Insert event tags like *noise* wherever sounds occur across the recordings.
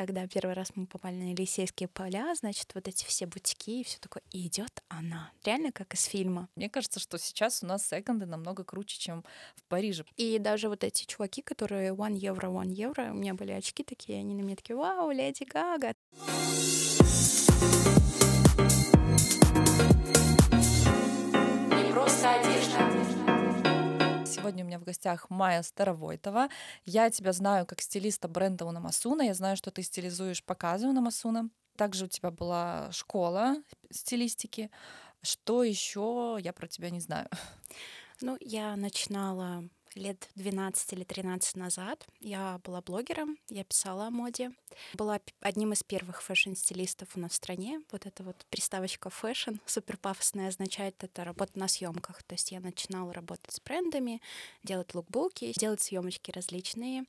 когда первый раз мы попали на Елисейские поля, значит, вот эти все бутики и все такое, и идет она. Реально как из фильма. Мне кажется, что сейчас у нас секонды намного круче, чем в Париже. И даже вот эти чуваки, которые one евро, one евро, у меня были очки такие, они на меня такие, вау, Леди Гага. Сегодня у меня в гостях Майя Старовойтова. Я тебя знаю как стилиста бренда Унамасуна. Я знаю, что ты стилизуешь показы Унамасуна. Также у тебя была школа стилистики. Что еще я про тебя не знаю? Ну, я начинала лет 12 или 13 назад. Я была блогером, я писала о моде. Была одним из первых фэшн-стилистов у нас в стране. Вот эта вот приставочка фэшн, супер пафосная, означает это работа на съемках. То есть я начинала работать с брендами, делать лукбуки, делать съемочки различные.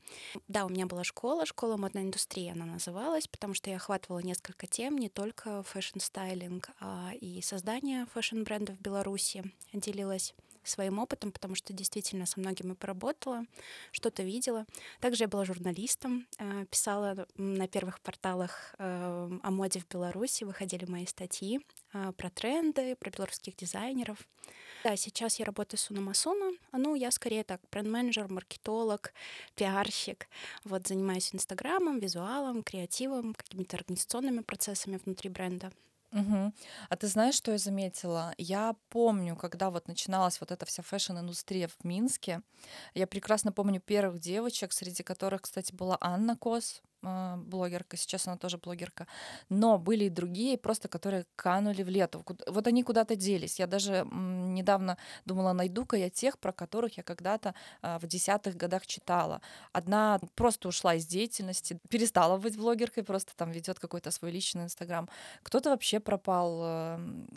Да, у меня была школа, школа модной индустрии она называлась, потому что я охватывала несколько тем, не только фэшн-стайлинг, а и создание фэшн-брендов в Беларуси делилась своим опытом, потому что действительно со многими поработала, что-то видела. Также я была журналистом, э, писала на первых порталах э, о моде в Беларуси, выходили мои статьи э, про тренды, про белорусских дизайнеров. Да, сейчас я работаю с Унамасуна. Ну, я скорее так, бренд-менеджер, маркетолог, пиарщик. Вот занимаюсь инстаграмом, визуалом, креативом, какими-то организационными процессами внутри бренда. Угу. А ты знаешь, что я заметила? Я помню, когда вот начиналась вот эта вся фэшн-индустрия в Минске, я прекрасно помню первых девочек, среди которых, кстати, была Анна Кос, а, блогерка, сейчас она тоже блогерка, но были и другие, просто которые канули в лету. Вот они куда-то делись. Я даже недавно думала, найду-ка я тех, про которых я когда-то а, в десятых годах читала. Одна просто ушла из деятельности, перестала быть блогеркой, просто там ведет какой-то свой личный инстаграм. Кто-то вообще пропал эм,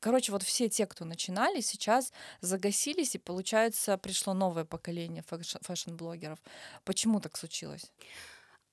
Короче, вот все те, кто начинали, сейчас загасились, и, получается, пришло новое поколение фэшн-блогеров. Почему так случилось?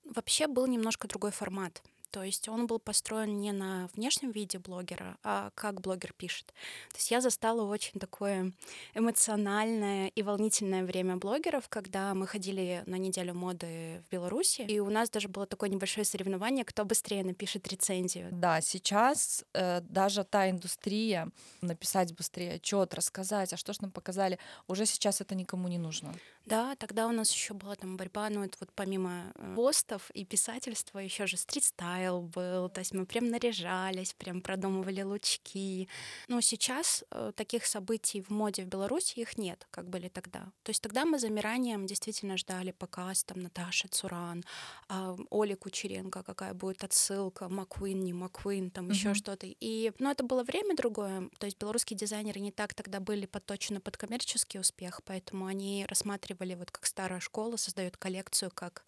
Вообще был немножко другой формат. То есть он был построен не на внешнем виде блогера, а как блогер пишет. То есть я застала очень такое эмоциональное и волнительное время блогеров, когда мы ходили на неделю моды в Беларуси, и у нас даже было такое небольшое соревнование, кто быстрее напишет рецензию. Да, сейчас э, даже та индустрия, написать быстрее отчет, рассказать, а что ж нам показали, уже сейчас это никому не нужно. Да, тогда у нас еще была там борьба, ну это вот помимо э, постов и писательства еще же стрит-стайл был, то есть мы прям наряжались, прям продумывали лучки. Но сейчас э, таких событий в моде в Беларуси их нет, как были тогда. То есть тогда мы замиранием действительно ждали показ там Наташи Цуран, э, Оли Кучеренко, какая будет отсылка, Маквин, не Маквин, там mm-hmm. еще что-то. И, ну это было время другое, то есть белорусские дизайнеры не так тогда были подточены под коммерческий успех, поэтому они рассматривали, вот как старая школа создает коллекцию как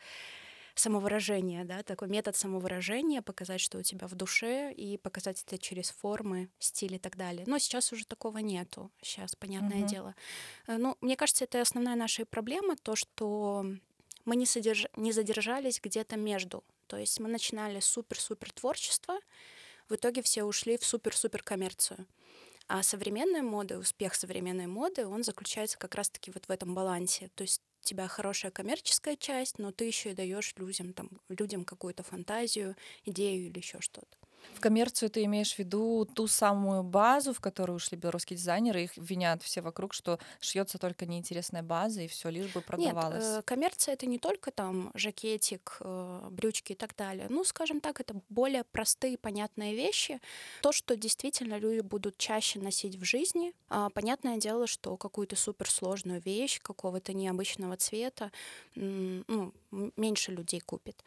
самовыражение, да, такой метод самовыражения, показать, что у тебя в душе, и показать это через формы, стиль и так далее. Но сейчас уже такого нету. Сейчас, понятное uh-huh. дело. Э, ну, мне кажется, это основная наша проблема, то, что мы не, содерж... не задержались где-то между. То есть мы начинали супер-супер творчество, в итоге все ушли в супер-супер коммерцию. А современная мода, успех современной моды, он заключается как раз-таки вот в этом балансе. То есть тебя хорошая коммерческая часть, но ты еще и даешь людям, там, людям какую-то фантазию, идею или еще что-то. В коммерцию ты имеешь в виду ту самую базу, в которую ушли белорусские дизайнеры, их винят все вокруг, что шьется только неинтересная база, и все лишь бы продавалось. Нет, э, коммерция это не только там жакетик, э, брючки и так далее. Ну, скажем так, это более простые, понятные вещи. То, что действительно люди будут чаще носить в жизни. А, понятное дело, что какую-то суперсложную вещь какого-то необычного цвета, ну, меньше людей купит.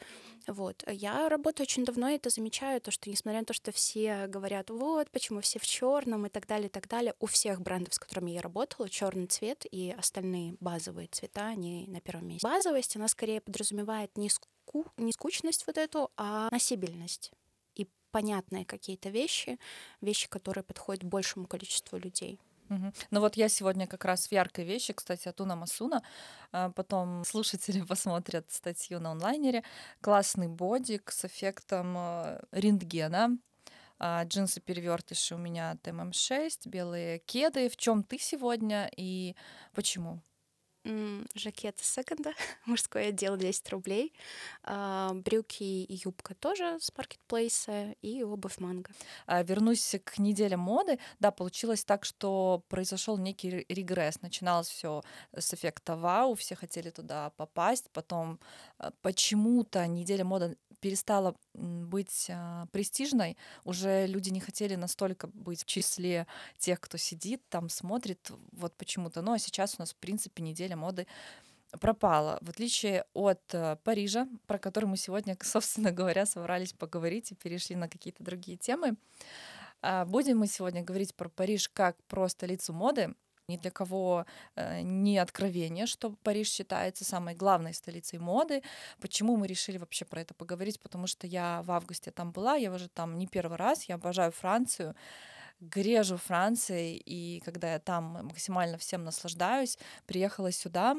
Вот. Я работаю очень давно, и это замечаю, то, что несмотря на то, что все говорят, вот, почему все в черном и так далее, и так далее, у всех брендов, с которыми я работала, черный цвет и остальные базовые цвета, они на первом месте. Базовость, она скорее подразумевает не, ску... не скучность вот эту, а носибельность и понятные какие-то вещи, вещи, которые подходят большему количеству людей. Угу. Ну вот я сегодня как раз в яркой вещи, кстати, от Уна Масуна. А потом слушатели *laughs* посмотрят статью на онлайнере. Классный бодик с эффектом э, рентгена. А, джинсы перевертыши у меня от ММ6, белые кеды. В чем ты сегодня и почему? Жакет из секонда, мужской отдел 10 рублей, а, брюки и юбка тоже с маркетплейса и обувь манго. А, вернусь к неделе моды. Да, получилось так, что произошел некий регресс. Начиналось все с эффекта вау, все хотели туда попасть, потом а, почему-то неделя моды перестала быть престижной, уже люди не хотели настолько быть в числе тех, кто сидит там, смотрит, вот почему-то. Ну а сейчас у нас, в принципе, неделя моды пропала, в отличие от э, Парижа, про который мы сегодня, *laughs* собственно говоря, собрались поговорить и перешли на какие-то другие темы. А, будем мы сегодня говорить про Париж как про столицу моды. Ни для кого э, не откровение, что Париж считается самой главной столицей моды. Почему мы решили вообще про это поговорить? Потому что я в августе там была, я уже там не первый раз, я обожаю Францию грежу Франции, и когда я там максимально всем наслаждаюсь, приехала сюда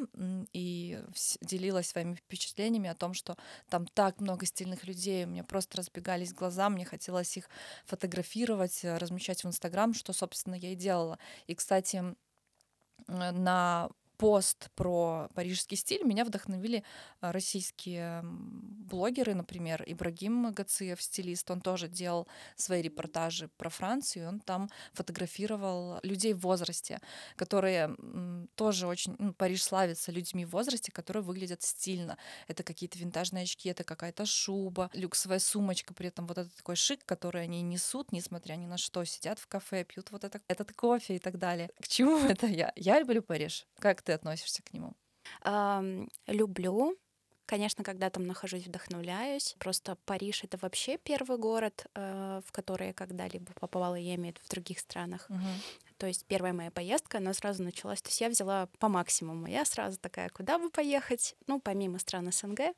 и делилась своими впечатлениями о том, что там так много стильных людей, у меня просто разбегались глаза, мне хотелось их фотографировать, размещать в Инстаграм, что, собственно, я и делала. И, кстати, на пост про парижский стиль меня вдохновили а, российские блогеры, например, Ибрагим Гациев, стилист, он тоже делал свои репортажи про Францию, он там фотографировал людей в возрасте, которые тоже очень... Ну, Париж славится людьми в возрасте, которые выглядят стильно. Это какие-то винтажные очки, это какая-то шуба, люксовая сумочка, при этом вот этот такой шик, который они несут, несмотря ни на что, сидят в кафе, пьют вот это, этот кофе и так далее. К чему *laughs* это я? Я люблю Париж. Как ты ты относишься к нему? Um, люблю. Конечно, когда там нахожусь, вдохновляюсь. Просто Париж — это вообще первый город, э, в который я когда-либо попала, я имею в виду в других странах. Угу. То есть первая моя поездка, она сразу началась. То есть я взяла по максимуму. Я сразу такая, куда бы поехать? Ну, помимо стран СНГ,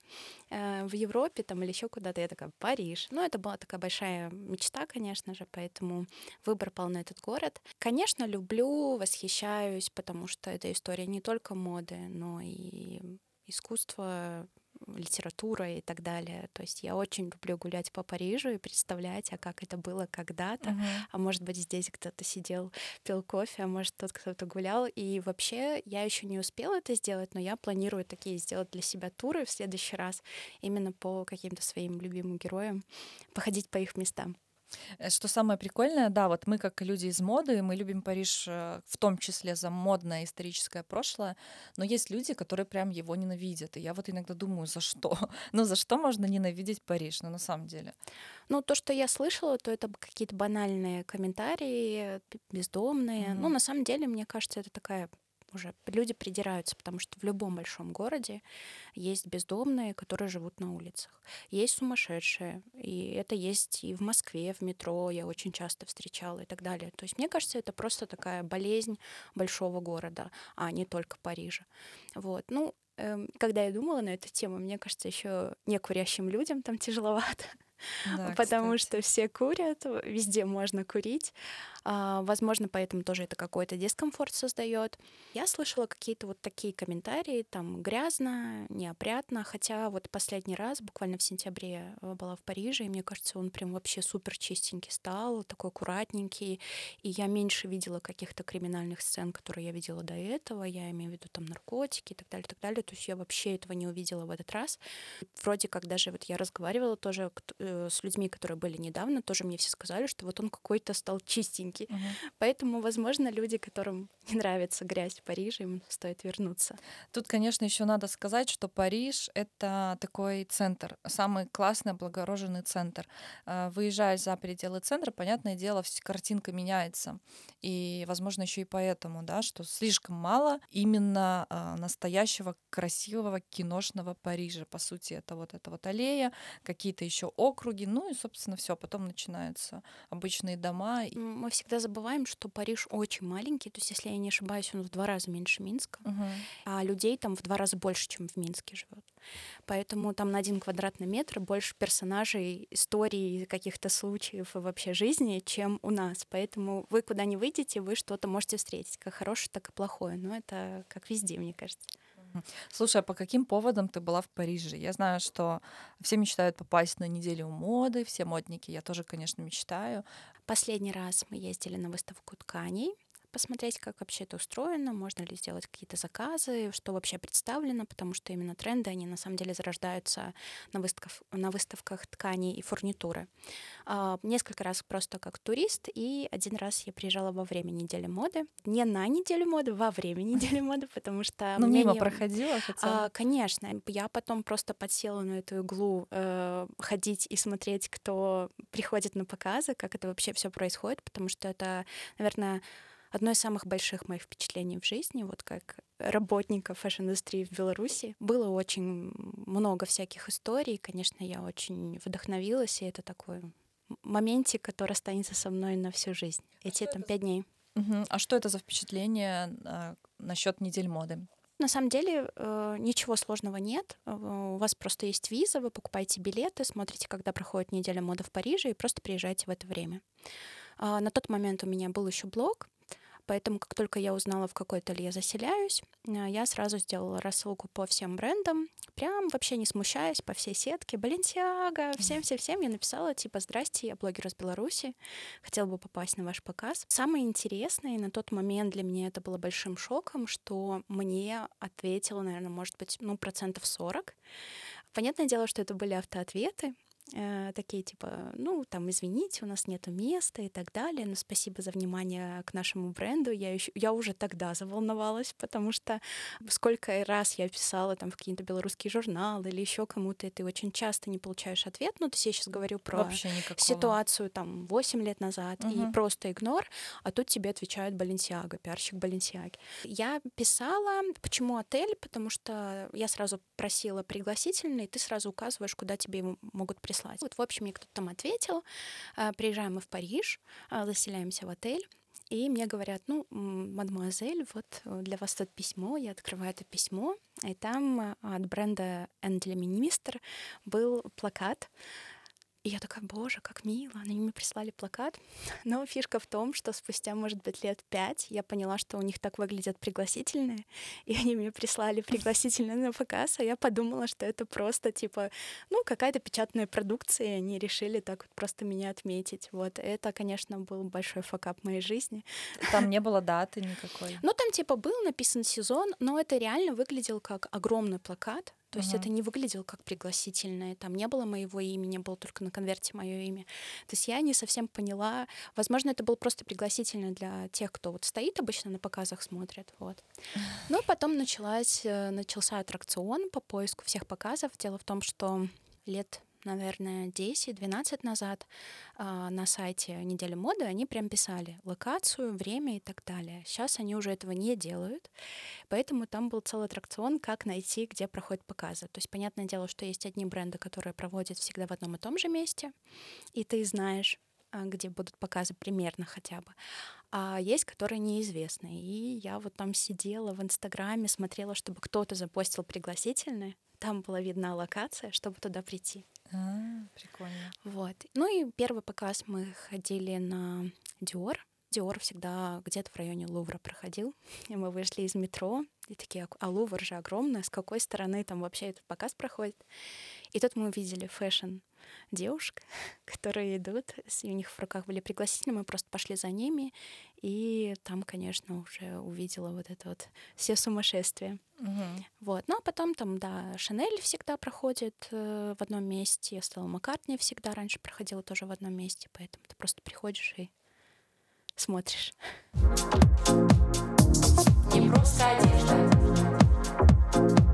э, в Европе там или еще куда-то. Я такая, Париж. Ну, это была такая большая мечта, конечно же, поэтому выбор пал на этот город. Конечно, люблю, восхищаюсь, потому что это история не только моды, но и искусства, литература и так далее. То есть я очень люблю гулять по Парижу и представлять, а как это было когда-то. Uh-huh. А может быть, здесь кто-то сидел, пил кофе, а может, тот кто-то гулял. И вообще я еще не успела это сделать, но я планирую такие сделать для себя туры в следующий раз именно по каким-то своим любимым героям, походить по их местам. Э, что самое прикольное, да, вот мы как люди из моды, мы любим Париж э, в том числе за модное историческое прошлое, но есть люди, которые прям его ненавидят. И я вот иногда думаю, за что? *laughs* Ну, за что можно ненавидеть Париж, ну, на самом деле? Ну, то, что я слышала, то это какие-то банальные комментарии, бездомные. Mm-hmm. Ну, на самом деле, мне кажется, это такая уже люди придираются, потому что в любом большом городе есть бездомные, которые живут на улицах. Есть сумасшедшие, и это есть и в Москве, в метро я очень часто встречала и так далее. То есть мне кажется, это просто такая болезнь большого города, а не только Парижа. Вот. Ну, эм, когда я думала на эту тему, мне кажется, еще некурящим людям там тяжеловато. Да, *laughs* потому кстати. что все курят, везде можно курить. А, возможно, поэтому тоже это какой-то дискомфорт создает. Я слышала какие-то вот такие комментарии, там грязно, неопрятно, хотя вот последний раз, буквально в сентябре, э, была в Париже, и мне кажется, он прям вообще супер чистенький стал, такой аккуратненький, и я меньше видела каких-то криминальных сцен, которые я видела до этого, я имею в виду там наркотики и так далее, так далее, то есть я вообще этого не увидела в этот раз. Вроде как даже вот я разговаривала тоже э, с людьми, которые были недавно, тоже мне все сказали, что вот он какой-то стал чистенький, маленький. Угу. Поэтому, возможно, люди, которым *laughs* не нравится грязь в Париже, им стоит вернуться. Тут, конечно, еще надо сказать, что Париж — это такой центр, самый классный, облагороженный центр. А, выезжая за пределы центра, понятное дело, картинка меняется. И, возможно, еще и поэтому, да, что слишком мало именно а, настоящего красивого киношного Парижа. По сути, это вот эта вот аллея, какие-то еще округи, ну и, собственно, все. Потом начинаются обычные дома. Мы все всегда забываем, что Париж очень маленький, то есть, если я не ошибаюсь, он в два раза меньше Минска, угу. а людей там в два раза больше, чем в Минске живет. Поэтому там на один квадратный метр больше персонажей, историй, каких-то случаев и вообще жизни, чем у нас. Поэтому вы куда не выйдете, вы что-то можете встретить, как хорошее, так и плохое. Но это как везде, мне кажется. Слушай, а по каким поводам ты была в Париже? Я знаю, что все мечтают попасть на неделю моды, все модники, я тоже, конечно, мечтаю. Последний раз мы ездили на выставку тканей посмотреть, как вообще это устроено, можно ли сделать какие-то заказы, что вообще представлено, потому что именно тренды, они на самом деле зарождаются на, выставках, на выставках тканей и фурнитуры. А, несколько раз просто как турист, и один раз я приезжала во время недели моды. Не на неделю моды, во время *laughs* недели моды, потому что... Ну, мимо не... проходила хотя а, Конечно. Я потом просто подсела на эту иглу э, ходить и смотреть, кто приходит на показы, как это вообще все происходит, потому что это, наверное, одно из самых больших моих впечатлений в жизни, вот как работника фэшн-индустрии в Беларуси. Было очень много всяких историй, конечно, я очень вдохновилась, и это такой моментик, который останется со мной на всю жизнь. А Эти там пять дней. Угу. А что это за впечатление а, насчет недель моды? На самом деле э, ничего сложного нет. Э, у вас просто есть виза, вы покупаете билеты, смотрите, когда проходит неделя моды в Париже, и просто приезжаете в это время. Э, на тот момент у меня был еще блог, Поэтому, как только я узнала, в какой ателье заселяюсь, э, я сразу сделала рассылку по всем брендам, прям вообще не смущаясь, по всей сетке. Баленсиага, всем-всем-всем я написала, типа, здрасте, я блогер из Беларуси, хотела бы попасть на ваш показ. Самое интересное, и на тот момент для меня это было большим шоком, что мне ответило, наверное, может быть, ну, процентов 40. Понятное дело, что это были автоответы, Э, такие типа, ну, там, извините, у нас нету места и так далее, но спасибо за внимание к нашему бренду. Я, еще, я уже тогда заволновалась, потому что сколько раз я писала там в какие-то белорусские журналы или еще кому-то, и ты очень часто не получаешь ответ. Ну, то есть я сейчас говорю про ситуацию там 8 лет назад, угу. и просто игнор, а тут тебе отвечают Баленсиага, пиарщик Баленсиаги. Я писала, почему отель, потому что я сразу просила пригласительный, и ты сразу указываешь, куда тебе могут прислать прислать. Вот, в общем, мне кто-то там ответил. А, приезжаем мы в Париж, а, заселяемся в отель. И мне говорят, ну, мадемуазель, вот э, для вас тут письмо. Я открываю это письмо, и там а, от бренда Endle Minister был плакат и я такая, боже, как мило, они мне прислали плакат. *laughs* Но фишка в том, что спустя, может быть, лет пять я поняла, что у них так выглядят пригласительные, и они мне прислали *laughs* пригласительные на показ, а я подумала, что это просто, типа, ну, какая-то печатная продукция, и они решили так вот просто меня отметить. Вот, это, конечно, был большой факап моей жизни. Там не *laughs* было даты никакой? Ну, там, типа, был написан сезон, но это реально выглядел как огромный плакат, то есть это не выглядело как пригласительное. Там не было моего имени, было только на конверте мое имя. То есть я не совсем поняла. Возможно, это был просто пригласительный для тех, кто вот стоит обычно на показах, смотрит. Вот. Ну, потом началась, э, начался аттракцион по поиску всех показов. Дело в том, что лет наверное, 10-12 назад э, на сайте Недели моды они прям писали локацию, время и так далее. Сейчас они уже этого не делают, поэтому там был целый аттракцион, как найти, где проходят показы. То есть, понятное дело, что есть одни бренды, которые проводят всегда в одном и том же месте, и ты знаешь, а, где будут показы примерно хотя бы. А есть, которые неизвестны. И я вот там сидела в Инстаграме, смотрела, чтобы кто-то запостил пригласительные. Там была видна локация, чтобы туда прийти. А, прикольно. Вот. Ну и первый показ мы ходили на Dior. Dior всегда где-то в районе Лувра проходил. *laughs* И мы вышли из метро, и такие, а Лувр же огромный, с какой стороны там вообще этот показ проходит? И тут мы увидели фэшн девушек, *laughs* которые идут, у них в руках были пригласительные, мы просто пошли за ними, и там, конечно, уже увидела вот это вот все сумасшествие. Угу. Вот. Ну, а потом там, да, Шанель всегда проходит э, в одном месте, Стелла Маккартни всегда раньше проходила тоже в одном месте, поэтому ты просто приходишь и смотришь. Не просто одежда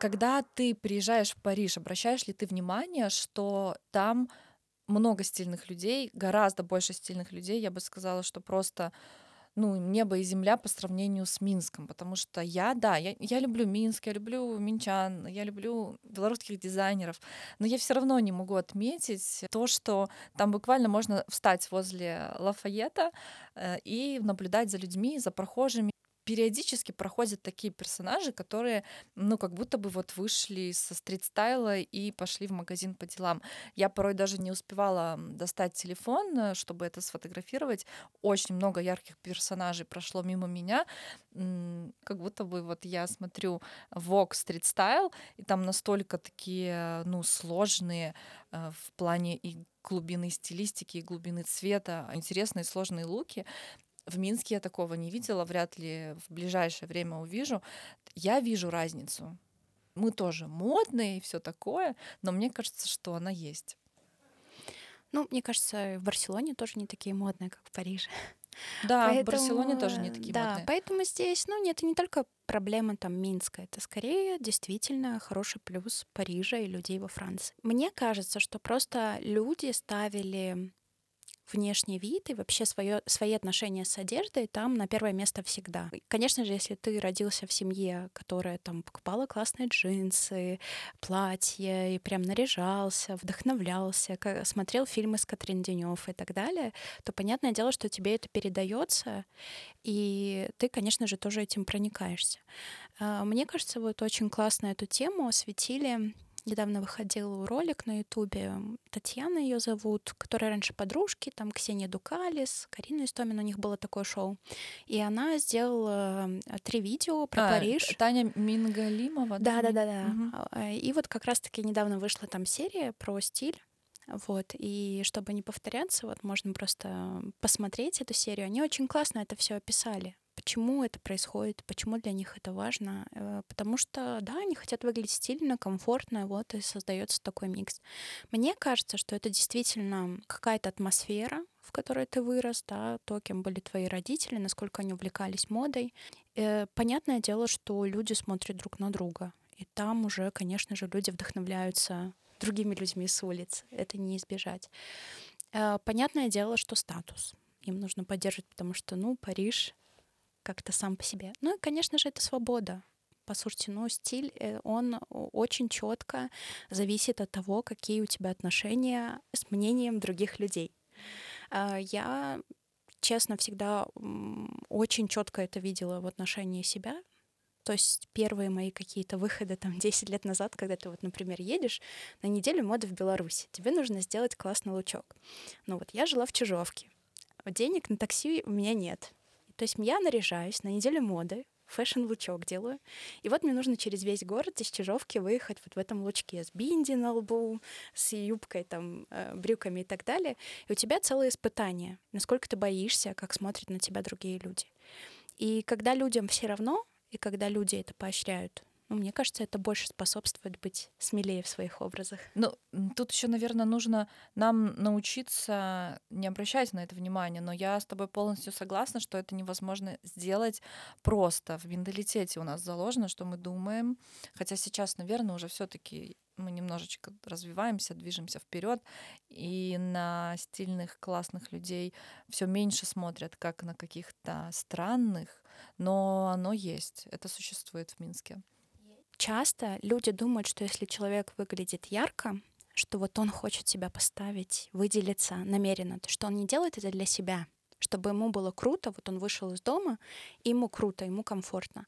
когда ты приезжаешь в Париж, обращаешь ли ты внимание, что там много стильных людей, гораздо больше стильных людей, я бы сказала, что просто ну, небо и земля по сравнению с Минском, потому что я, да, я, я люблю Минск, я люблю минчан, я люблю белорусских дизайнеров, но я все равно не могу отметить то, что там буквально можно встать возле Лафайета э, и наблюдать за людьми, за прохожими, периодически проходят такие персонажи, которые, ну, как будто бы вот вышли со стрит-стайла и пошли в магазин по делам. Я порой даже не успевала достать телефон, э, чтобы это сфотографировать. Очень много ярких персонажей прошло мимо меня. Как будто бы вот я смотрю Vogue Style, и там настолько такие, ну, сложные э, в плане и глубины стилистики, и глубины цвета, интересные сложные луки в Минске я такого не видела, вряд ли в ближайшее время увижу. Я вижу разницу. Мы тоже модные и все такое, но мне кажется, что она есть. Ну, мне кажется, в Барселоне тоже не такие модные, как в Париже. Да, поэтому, в Барселоне тоже не такие да, модные. поэтому здесь, ну, нет, это не только проблема там Минска, это скорее действительно хороший плюс Парижа и людей во Франции. Мне кажется, что просто люди ставили внешний вид и вообще свое, свои отношения с одеждой там на первое место всегда. Конечно же, если ты родился в семье, которая там покупала классные джинсы, платья и прям наряжался, вдохновлялся, смотрел фильмы с Катрин Денев и так далее, то понятное дело, что тебе это передается, и ты, конечно же, тоже этим проникаешься. А, мне кажется, вот очень классно эту тему осветили недавно выходил ролик на Ютубе. Татьяна ее зовут, которая раньше подружки, там Ксения Дукалис, Карина Истомин, у них было такое шоу. И она сделала три видео про а, Париж. Таня Мингалимова. Да, да, да, да. Угу. И вот как раз-таки недавно вышла там серия про стиль. Вот, и чтобы не повторяться, вот можно просто посмотреть эту серию. Они очень классно это все описали. Почему это происходит, почему для них это важно? Э, потому что, да, они хотят выглядеть стильно, комфортно, вот и создается такой микс. Мне кажется, что это действительно какая-то атмосфера, в которой ты вырос, да, то, кем были твои родители, насколько они увлекались модой. Э, понятное дело, что люди смотрят друг на друга. И там уже, конечно же, люди вдохновляются другими людьми с улиц. Это не избежать. Э, понятное дело, что статус им нужно поддерживать, потому что, ну, Париж как-то сам по себе. Ну и, конечно же, это свобода. Послушайте, ну, стиль, э, он очень четко зависит от того, какие у тебя отношения с мнением других людей. А, я, честно, всегда очень четко это видела в отношении себя. То есть первые мои какие-то выходы там *laughs* 10 лет назад, когда ты вот, например, едешь на неделю моды в Беларуси, тебе нужно сделать классный лучок. Ну вот я жила в Чижовке. Денег на такси у меня нет. То есть я наряжаюсь на неделю моды, фэшн-лучок делаю. И вот мне нужно через весь город из Чижовки выехать вот в этом лучке с бинди на лбу, с юбкой, там, э, брюками и так далее. И у тебя целое испытание, насколько ты боишься, как смотрят на тебя другие люди. И когда людям все равно, и когда люди это поощряют, ну, мне кажется, это больше способствует быть смелее в своих образах. Ну, тут еще, наверное, нужно нам научиться не обращать на это внимание, но я с тобой полностью согласна, что это невозможно сделать просто. В менталитете у нас заложено, что мы думаем, хотя сейчас, наверное, уже все-таки мы немножечко развиваемся, движемся вперед, и на стильных, классных людей все меньше смотрят, как на каких-то странных, но оно есть, это существует в Минске часто люди думают, что если человек выглядит ярко, что вот он хочет себя поставить, выделиться намеренно, что он не делает это для себя, чтобы ему было круто, вот он вышел из дома, ему круто, ему комфортно.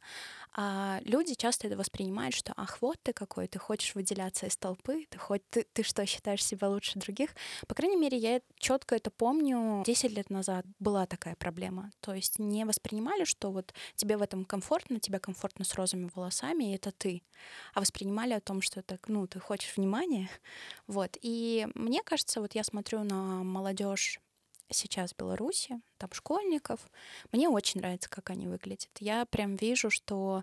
А люди часто это воспринимают, что ах, вот ты какой, ты хочешь выделяться из толпы, ты, хоть, ты, ты что, считаешь себя лучше других? По крайней мере, я четко это помню. 10 лет назад была такая проблема. То есть не воспринимали, что вот тебе в этом комфортно, тебе комфортно с розовыми волосами, и это ты. А воспринимали о том, что это, ну, ты хочешь внимания. Вот. И мне кажется, вот я смотрю на молодежь сейчас в Беларуси, там школьников. Мне очень нравится, как они выглядят. Я прям вижу, что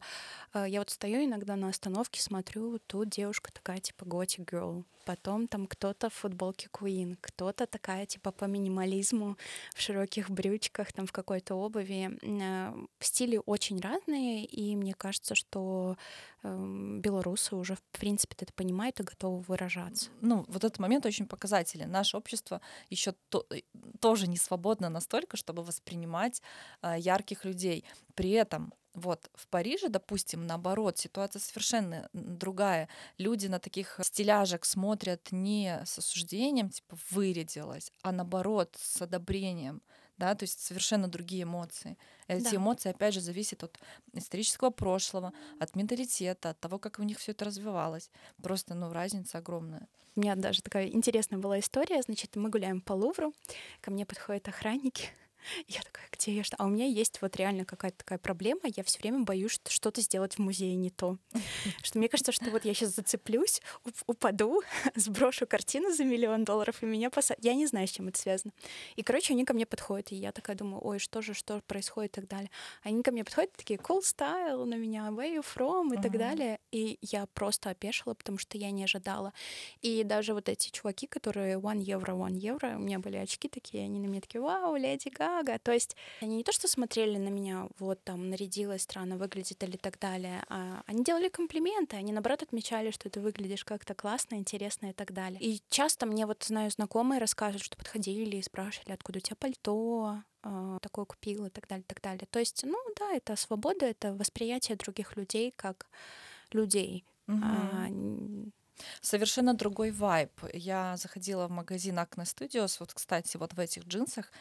э, я вот стою иногда на остановке, смотрю, тут девушка такая типа готик girl, потом там кто-то в футболке Queen, кто-то такая типа по минимализму в широких брючках, там в какой-то обуви. Э, стили очень разные, и мне кажется, что э, белорусы уже в принципе это понимают и готовы выражаться. Ну, вот этот момент очень показателен. Наше общество еще то, э, тоже не свободно настолько, чтобы воспринимать э, ярких людей. При этом вот в Париже, допустим, наоборот, ситуация совершенно другая. Люди на таких стиляжек смотрят не с осуждением, типа вырядилась, а наоборот, с одобрением. Да, то есть совершенно другие эмоции. Эти да. эмоции, опять же, зависят от исторического прошлого, от менталитета, от того, как у них все это развивалось. Просто, ну, разница огромная. У меня даже такая интересная была история. Значит, мы гуляем по Лувру, ко мне подходят охранники, Я такая, где я что? А у меня есть вот реально какая-то такая проблема. Я все время боюсь что что-то сделать в музее не то. *laughs* Что мне кажется, что вот я сейчас зацеплюсь, упаду, *laughs* сброшу картину за миллион долларов, и меня посадят. Я не знаю, с чем это связано. И, короче, они ко мне подходят, и я такая думаю, ой, что же, что происходит и так далее. Они ко мне подходят, такие, cool style на меня, where you from и так далее. И я просто опешила, потому что я не ожидала. И даже вот эти чуваки, которые one евро, one евро, у меня были очки такие, они на меня такие, вау, леди Гага. То есть они не то, что смотрели на меня, вот там, нарядилась странно, выглядит или так далее, а они делали комплименты, они, наоборот, отмечали, что ты выглядишь как-то классно, интересно и так далее. И часто мне вот, знаю, знакомые рассказывают, что подходили и спрашивали, откуда у тебя пальто, э, такое купил и так далее, так далее. То есть, ну да, это свобода, это восприятие других людей как людей. Угу. А, Совершенно другой вайб. Я заходила в магазин Acne Studios, вот, кстати, вот в этих джинсах,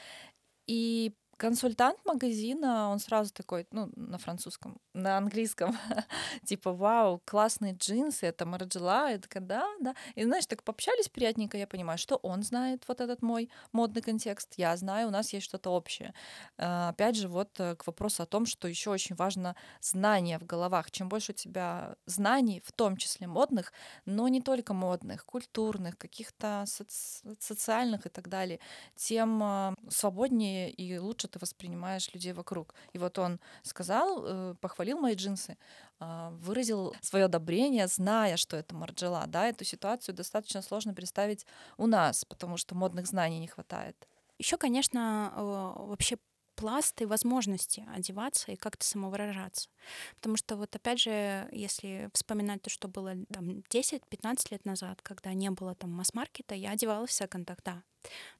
и консультант магазина, он сразу такой, ну, на французском, на английском, *laughs* типа, вау, классные джинсы, это Марджела, я такая, да, да. И, знаешь, так пообщались приятненько, я понимаю, что он знает вот этот мой модный контекст, я знаю, у нас есть что-то общее. А, опять же, вот э, к вопросу о том, что еще очень важно знание в головах. Чем больше у тебя знаний, в том числе модных, но не только модных, культурных, каких-то соци- социальных и так далее, тем а, свободнее и лучше ты воспринимаешь людей вокруг. И вот он сказал, э, похвалил мои джинсы, а, выразил свое одобрение, зная, что это Марджела. Да, эту ситуацию достаточно сложно представить у нас, потому что модных знаний не хватает. Еще, конечно, вообще пласт и возможности одеваться и как-то самовыражаться. Потому что вот опять же, если вспоминать то, что было там 10-15 лет назад, когда не было там масс-маркета, я одевалась в секондах, да.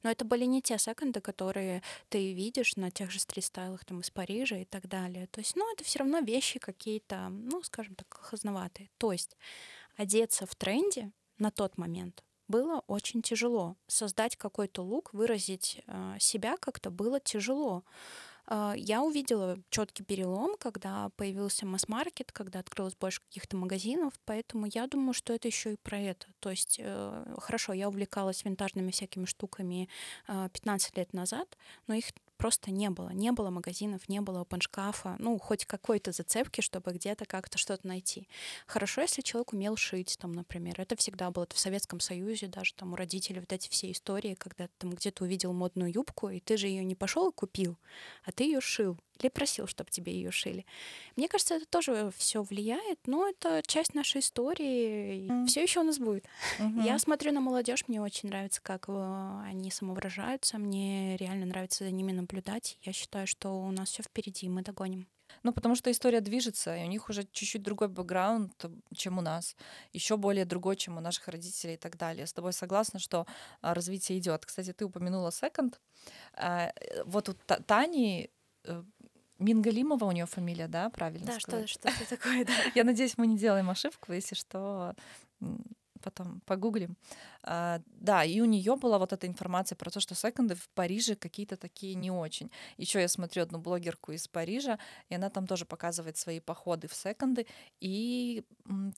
Но это были не те секонды, которые ты видишь на тех же стрит-стайлах там из Парижа и так далее. То есть, ну, это все равно вещи какие-то, ну, скажем так, холодноватые. То есть одеться в тренде на тот момент было очень тяжело. Создать какой-то лук, выразить э, себя как-то было тяжело. Э, я увидела четкий перелом, когда появился масс-маркет, когда открылось больше каких-то магазинов, поэтому я думаю, что это еще и про это. То есть, э, хорошо, я увлекалась винтажными всякими штуками э, 15 лет назад, но их просто не было. Не было магазинов, не было опеншкафа, ну, хоть какой-то зацепки, чтобы где-то как-то что-то найти. Хорошо, если человек умел шить, там, например. Это всегда было это в Советском Союзе, даже там у родителей вот эти все истории, когда ты там где-то увидел модную юбку, и ты же ее не пошел и купил, а ты ее шил или просил, чтобы тебе ее шили. Мне кажется, это тоже все влияет, но это часть нашей истории, mm. все еще у нас будет. Mm-hmm. Я смотрю на молодежь, мне очень нравится, как э, они самовыражаются, мне реально нравится за ними наблюдать. Я считаю, что у нас все впереди, мы догоним. Ну, потому что история движется, и у них уже чуть-чуть другой бэкграунд, чем у нас, еще более другой, чем у наших родителей и так далее. с тобой согласна, что а, развитие идет. Кстати, ты упомянула секонд. А, э, вот у Тани э, Мингалимова у нее фамилия, да, правильно? Да, сказать? что, что такое, *laughs* да. Я надеюсь, мы не делаем ошибку, если что, потом погуглим. А, да, и у нее была вот эта информация про то, что секонды в Париже какие-то такие не очень. Еще я смотрю одну блогерку из Парижа, и она там тоже показывает свои походы в секонды. И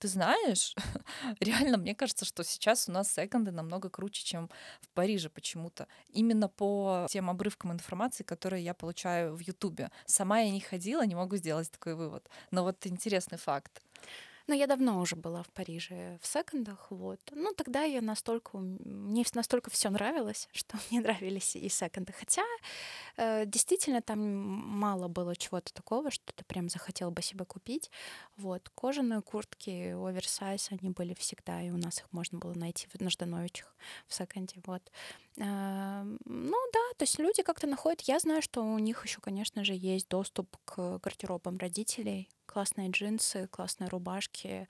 ты знаешь, *laughs* реально, мне кажется, что сейчас у нас секонды намного круче, чем в Париже почему-то. Именно по тем обрывкам информации, которые я получаю в Ютубе. Сама я не ходила, не могу сделать такой вывод. Но вот интересный факт. Но я давно уже была в Париже в секондах, вот. Ну, тогда я настолько... Мне настолько все нравилось, *laughs* что мне нравились и секонды. Хотя э, действительно там мало было чего-то такого, что ты прям захотел бы себе купить. Вот. Кожаные куртки, оверсайз, они были всегда, и у нас их можно было найти в Наждановичах в секонде, вот. Э, ну да, то есть люди как-то находят... Я знаю, что у них еще, конечно же, есть доступ к гардеробам родителей, классные джинсы, классные рубашки.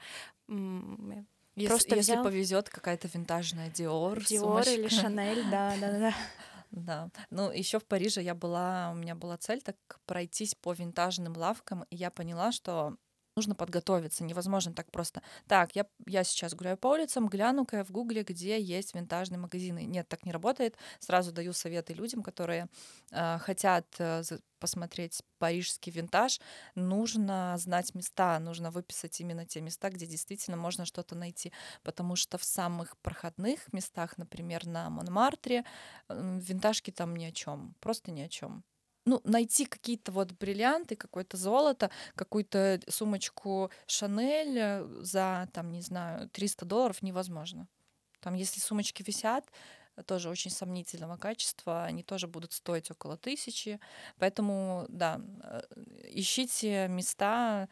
Если, Просто если взял... повезет, какая-то винтажная Dior. Dior или Chanel, да, да, да. Да. Ну, еще в Париже я была, у меня была цель так пройтись по винтажным лавкам, и я поняла, что нужно подготовиться. Невозможно так просто. Так, я, я сейчас гуляю по улицам, гляну-ка я в Гугле, где есть винтажные магазины. Нет, так не работает. Сразу даю советы людям, которые э, хотят э, посмотреть парижский винтаж. Нужно знать места, нужно выписать именно те места, где действительно можно что-то найти. Потому что в самых проходных местах, например, на Монмартре, винтажки там ни о чем, просто ни о чем. Ну, найти какие-то вот бриллианты, какое-то золото, какую-то сумочку Шанель э, за, там, не знаю, 300 долларов невозможно. Там, если сумочки висят, тоже очень сомнительного качества, они тоже будут стоить около тысячи. Поэтому, да, э, ищите места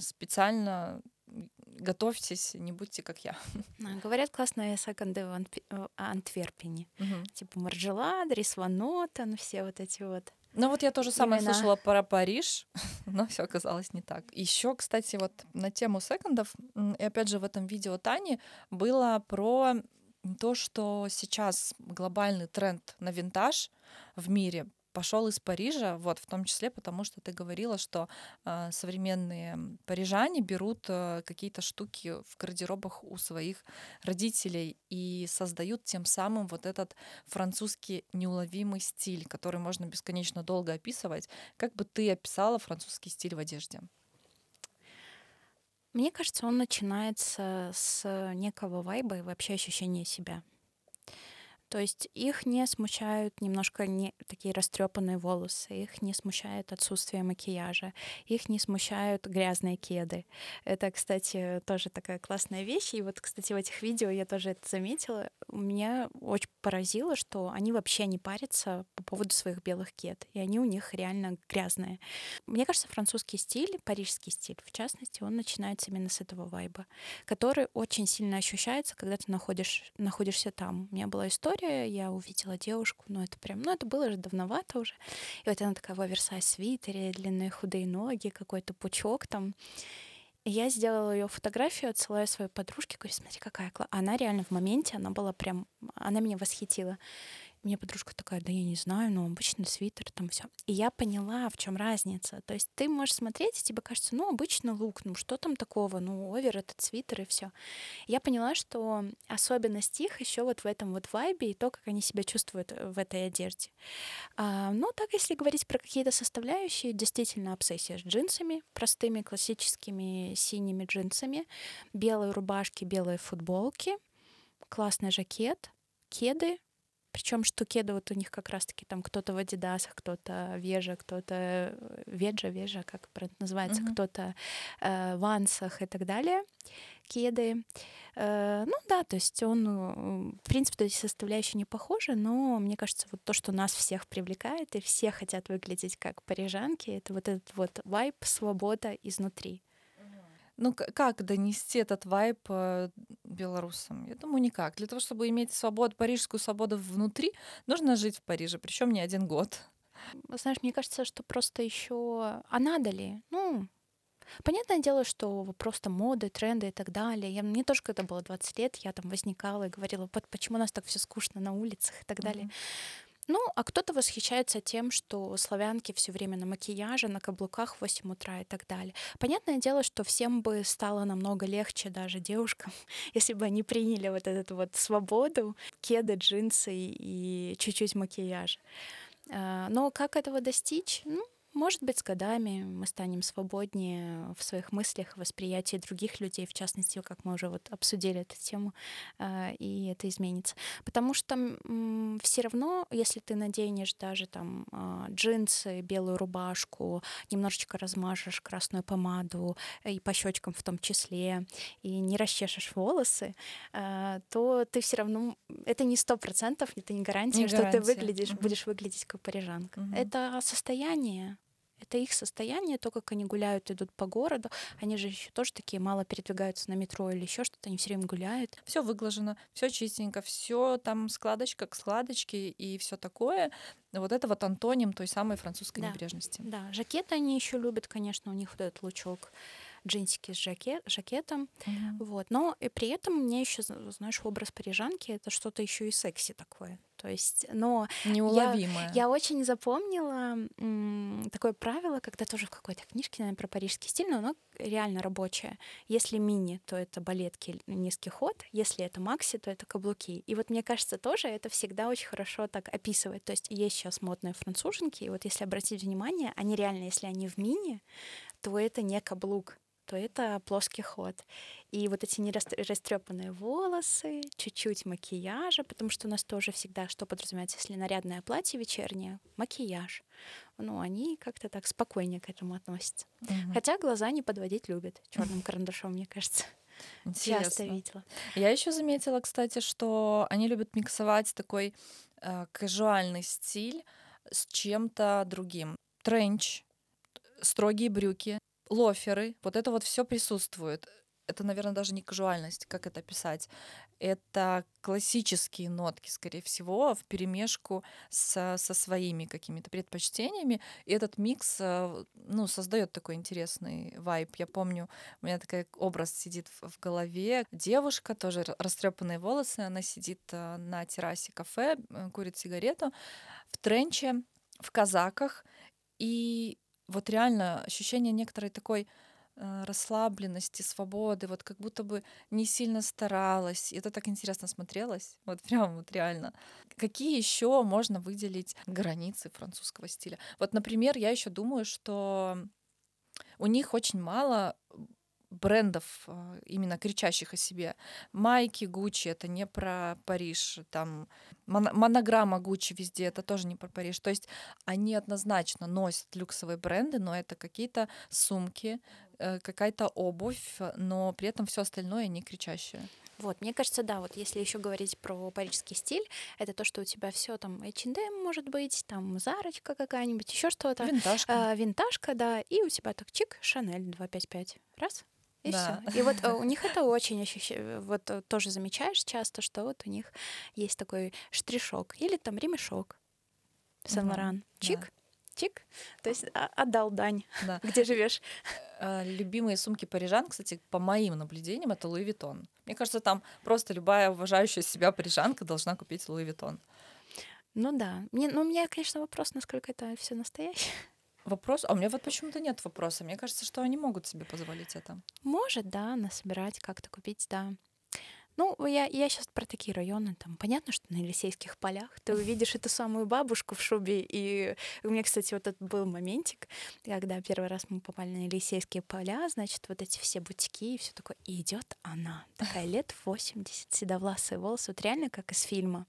специально, готовьтесь, не будьте как я. *laughs* А, говорят, классные секонды в Антв... Антверпене. Угу. Типа Марджелад, Рис Ванотен, все вот эти вот. Ну вот я тоже самое Именно. слышала про Париж, *laughs* но все оказалось не так. Еще, кстати, вот на тему секондов, и опять же в этом видео Тани было про то, что сейчас глобальный тренд на винтаж в мире пошел из Парижа, вот в том числе потому, что ты говорила, что э, современные парижане берут э, какие-то штуки в гардеробах у своих родителей и создают тем самым вот этот французский неуловимый стиль, который можно бесконечно долго описывать. Как бы ты описала французский стиль в одежде? Мне кажется, он начинается с некого вайба и вообще ощущения себя. То есть их не смущают немножко не, такие растрепанные волосы, их не смущает отсутствие макияжа, их не смущают грязные кеды. Это, кстати, тоже такая классная вещь. И вот, кстати, в этих видео я тоже это заметила. Меня очень поразило, что они вообще не парятся по поводу своих белых кед, и они у них реально грязные. Мне кажется, французский стиль, парижский стиль, в частности, он начинается именно с этого вайба, который очень сильно ощущается, когда ты находишь, находишься там. У меня была история. Я увидела девушку, ну это прям, ну это было же давновато уже. И вот она такая в оверсайз свитере, длинные худые ноги, какой-то пучок там. Я сделала ее фотографию, отсылаю своей подружке, говорю, смотри, какая классная. Она реально в моменте, она была прям, она меня восхитила. Мне подружка такая, да я не знаю, ну обычный свитер, там все. И я поняла, в чем разница. То есть ты можешь смотреть, и тебе кажется, ну обычный лук, ну что там такого, ну овер этот свитер и все. Я поняла, что особенность их еще вот в этом вот вайбе и то, как они себя чувствуют в этой одежде. А, ну так, если говорить про какие-то составляющие, действительно обсессия с джинсами, простыми классическими синими джинсами, белые рубашки, белые футболки, классный жакет, кеды, причем что кеды вот у них как раз-таки там кто-то в Адидасах, кто-то Вежа, кто-то э, Веджа, Вежа, как бренд называется, uh-huh. кто-то э, в Ансах и так далее. Кеды. Э, ну да, то есть он, э, в принципе, эти составляющие не похожи, но мне кажется, вот то, что нас всех привлекает, и все хотят выглядеть как парижанки, это вот этот вот вайб, свобода изнутри. Ну, как донести этот вайп э, белорусам? Я думаю, никак. Для того, чтобы иметь свободу, парижскую свободу внутри, нужно жить в Париже, причем не один год. Знаешь, мне кажется, что просто еще... А надо ли? Ну, Понятное дело, что просто моды, тренды и так далее. Я, мне тоже, когда было 20 лет, я там возникала и говорила, вот почему у нас так все скучно на улицах и так далее. Mm-hmm. Ну, а кто-то восхищается тем, что славянки все время на макияже, на каблуках в 8 утра и так далее. Понятное дело, что всем бы стало намного легче, даже девушкам, *laughs* если бы они приняли вот эту вот свободу, кеды, джинсы и чуть-чуть макияж. А, но как этого достичь? Ну, может быть, с годами мы станем свободнее в своих мыслях, восприятии других людей, в частности, как мы уже вот обсудили эту тему, а, и это изменится. Потому что все равно, если ты наденешь даже там а, джинсы, белую рубашку, немножечко размажешь красную помаду и по щечкам в том числе, и не расчешешь волосы, а, то ты все равно это не сто процентов, это не гарантия, не что гарантия. ты выглядишь, угу. будешь выглядеть как парижанка. Угу. Это состояние это их состояние, то, как они гуляют, идут по городу. Они же еще тоже такие мало передвигаются на метро или еще что-то, они все время гуляют. Все выглажено, все чистенько, все там складочка к складочке и все такое. Вот это вот антоним той самой французской да. небрежности. Да, жакеты они еще любят, конечно, у них вот этот лучок джинсики с жакет, жакетом. Mm-hmm. Вот. Но и при этом мне еще, знаешь, образ парижанки это что-то еще и секси такое. То есть, но неуловимое. Я, я очень запомнила м, такое правило, когда тоже в какой-то книжке, наверное, про парижский стиль, но оно реально рабочее. Если мини, то это балетки, низкий ход. Если это макси, то это каблуки. И вот мне кажется, тоже это всегда очень хорошо так описывает. То есть есть сейчас модные француженки, и вот если обратить внимание, они реально, если они в мини, то это не каблук то это плоский ход. И вот эти нерастрепанные волосы, чуть-чуть макияжа, потому что у нас тоже всегда что подразумевается, если нарядное платье вечернее, макияж. Ну, они как-то так спокойнее к этому относятся. Угу. Хотя глаза не подводить любят черным карандашом, мне кажется. *laughs* Интересно. Часто видела. Я еще заметила, кстати, что они любят миксовать такой э, казуальный стиль с чем-то другим. Тренч, строгие брюки, лоферы, вот это вот все присутствует. Это, наверное, даже не казуальность, как это писать. Это классические нотки, скорее всего, в перемешку со, со своими какими-то предпочтениями. И этот микс, э, ну, создает такой интересный вайб. Я помню, у меня такой образ сидит в, в голове. Девушка, тоже растрепанные волосы, она сидит э, на террасе кафе, э, курит сигарету в тренче, в казаках. И вот реально ощущение некоторой такой э, расслабленности, свободы, вот как будто бы не сильно старалась. Это так интересно смотрелось, *laughs* вот прям вот реально. Какие еще можно выделить границы французского стиля? Вот, например, я еще думаю, что у них очень мало брендов, а, именно кричащих о себе. Майки Гуччи — это не про Париж, там монограмма Гуччи везде — это тоже не про Париж. То есть они однозначно носят люксовые бренды, но это какие-то сумки, э, какая-то обувь, но при этом все остальное не кричащее. Вот, мне кажется, да, вот если еще говорить про парижский стиль, это то, что у тебя все там H&M может быть, там Зарочка какая-нибудь, еще что-то. Винтажка. Э, винтажка, да, и у тебя так чик, Шанель 255. Раз, и да. все. И вот э, у них это *laughs* очень ощущается. Вот э, тоже замечаешь часто, что вот у них есть такой штришок или там ремешок. Saint Laurent. Чик, да. чик. То есть а, отдал дань. Да. *laughs* Где живешь? Э, любимые сумки парижан, кстати, по моим наблюдениям, это Louis Vuitton. Мне кажется, там просто любая уважающая себя парижанка должна купить Louis Vuitton. Ну да. Мне, ну, у меня, конечно, вопрос, насколько это все настоящее. Вопрос? А у меня вот почему-то нет вопроса. Мне кажется, что они могут себе позволить это. Может, да, насобирать, как-то купить, да. Ну, я, я сейчас про такие районы, там, понятно, что на Елисейских полях ты увидишь эту самую бабушку в шубе, и у меня, кстати, вот этот был моментик, когда первый раз мы попали на Елисейские поля, значит, вот эти все бутики и все такое, и идет она, такая лет 80, седовласые волосы, вот реально как из фильма.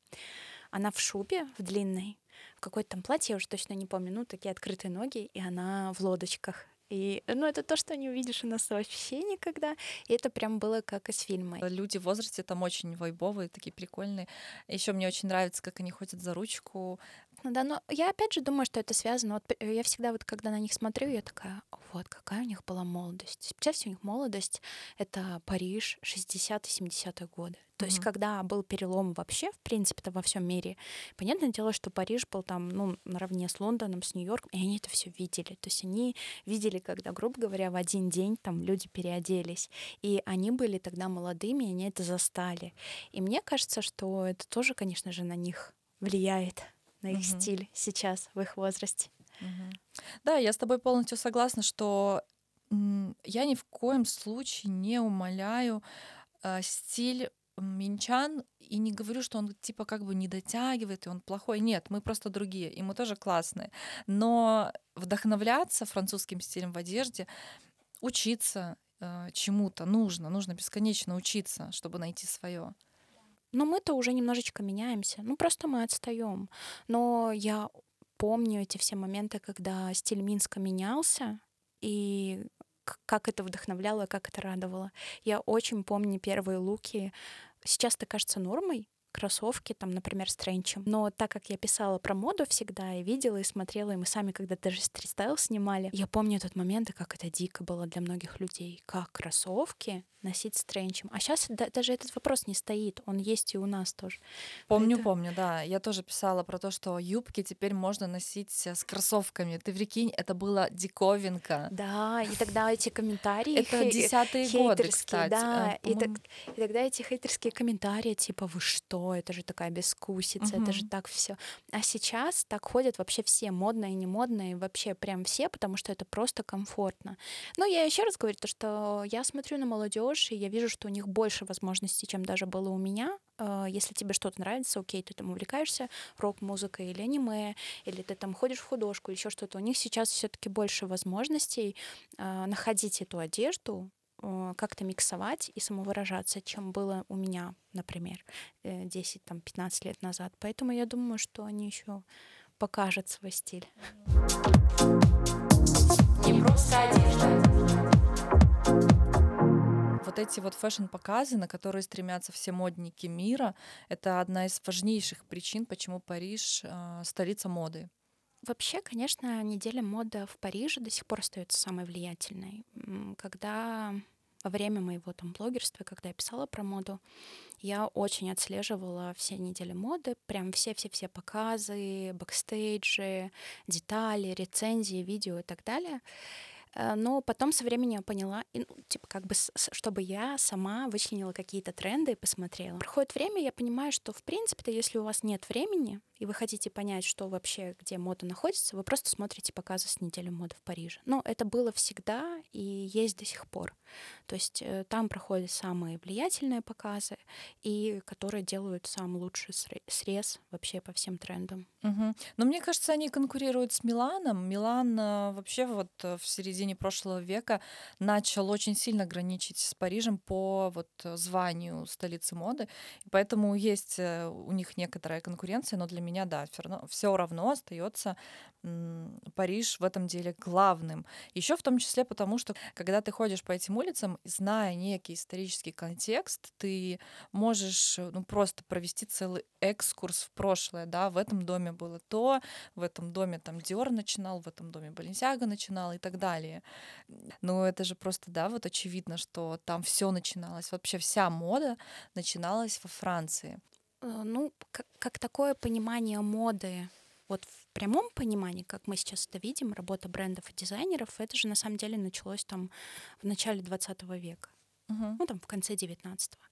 Она в шубе, в длинной, в какой-то там платье, я уже точно не помню, ну, такие открытые ноги, и она в лодочках. И, ну, это то, что не увидишь у нас вообще никогда. И это прям было как из фильма. Люди в возрасте там очень вайбовые, такие прикольные. Еще мне очень нравится, как они ходят за ручку. Ну да, но я опять же думаю, что это связано. Вот я всегда вот, когда на них смотрю, я такая, вот, какая у них была молодость. Представьте, у них молодость — это Париж 60-70-е годы. То mm-hmm. есть, когда был перелом вообще, в принципе-то, во всем мире, понятное дело, что Париж был там, ну, наравне с Лондоном, с Нью-Йорком, и они это все видели. То есть они видели, когда, грубо говоря, в один день там люди переоделись. И они были тогда молодыми, и они это застали. И мне кажется, что это тоже, конечно же, на них влияет на их угу. стиль сейчас, в их возрасте. Угу. Да, я с тобой полностью согласна, что я ни в коем случае не умоляю э, стиль минчан и не говорю, что он типа как бы не дотягивает, и он плохой. Нет, мы просто другие, и мы тоже классные. Но вдохновляться французским стилем в одежде, учиться э, чему-то нужно, нужно бесконечно учиться, чтобы найти свое. Но мы-то уже немножечко меняемся. Ну, просто мы отстаем. Но я помню эти все моменты, когда стиль Минска менялся, и как это вдохновляло, как это радовало. Я очень помню первые луки. Сейчас это кажется нормой, кроссовки, там, например, с тренчем. Но так как я писала про моду всегда и видела, и смотрела, и мы сами когда даже стритстайл снимали, я помню этот момент, и как это дико было для многих людей. Как кроссовки носить с тренчем. А сейчас да, даже этот вопрос не стоит, он есть и у нас тоже. Помню, это... помню, да. Я тоже писала про то, что юбки теперь можно носить с кроссовками. Ты прикинь, это было диковинка. Да, и тогда эти комментарии... Это десятые годы, кстати. Да, так, и тогда эти хейтерские комментарии, типа, вы что, что, это же такая бескусица, uh-huh. это же так все. А сейчас так ходят вообще все, модные, не модные, вообще прям все, потому что это просто комфортно. Но я еще раз говорю, то, что я смотрю на молодежь, и я вижу, что у них больше возможностей, чем даже было у меня. А, если тебе что-то нравится, окей, ты там увлекаешься рок-музыкой или аниме, или ты там ходишь в художку, или еще что-то. У них сейчас все-таки больше возможностей а, находить эту одежду, как-то миксовать и самовыражаться, чем было у меня, например, 10-15 э, лет назад. Поэтому я думаю, что они еще покажут свой стиль. Не просто одежда вот эти вот фэшн-показы, на которые стремятся все модники мира, это одна из важнейших причин, почему Париж э, столица моды. Вообще, конечно, неделя моды в Париже до сих пор остается самой влиятельной. Когда во время моего там блогерства, когда я писала про моду, я очень отслеживала все недели моды, прям все-все-все показы, бэкстейджи, детали, рецензии, видео и так далее. Э, но потом со временем я поняла, ну, типа, как бы, чтобы я сама вычленила какие-то тренды и посмотрела. Проходит время, я понимаю, что, в принципе-то, если у вас нет времени, и вы хотите понять, что вообще, где мода находится, вы просто смотрите показы с недели моды в Париже. Но это было всегда и есть до сих пор. То есть э, там проходят самые влиятельные показы, и которые делают самый лучший срез вообще по всем трендам. Угу. Но мне кажется, они конкурируют с Миланом. Милан э, вообще вот в середине прошлого века начал очень сильно граничить с Парижем по вот званию столицы моды. Поэтому есть э, у них некоторая конкуренция, но для меня да, все равно, остается Париж в этом деле главным. Еще в том числе потому, что когда ты ходишь по этим улицам, зная некий исторический контекст, ты можешь ну, просто провести целый экскурс в прошлое. Да? В этом доме было то, в этом доме там Диор начинал, в этом доме Баленсиага начинал и так далее. Но это же просто, да, вот очевидно, что там все начиналось. Вообще вся мода начиналась во Франции. Э, ну, как, как такое понимание моды, вот в прямом понимании, как мы сейчас это видим, работа брендов и дизайнеров, это же на самом деле началось там в начале 20 века. Ну, там в конце 19-го.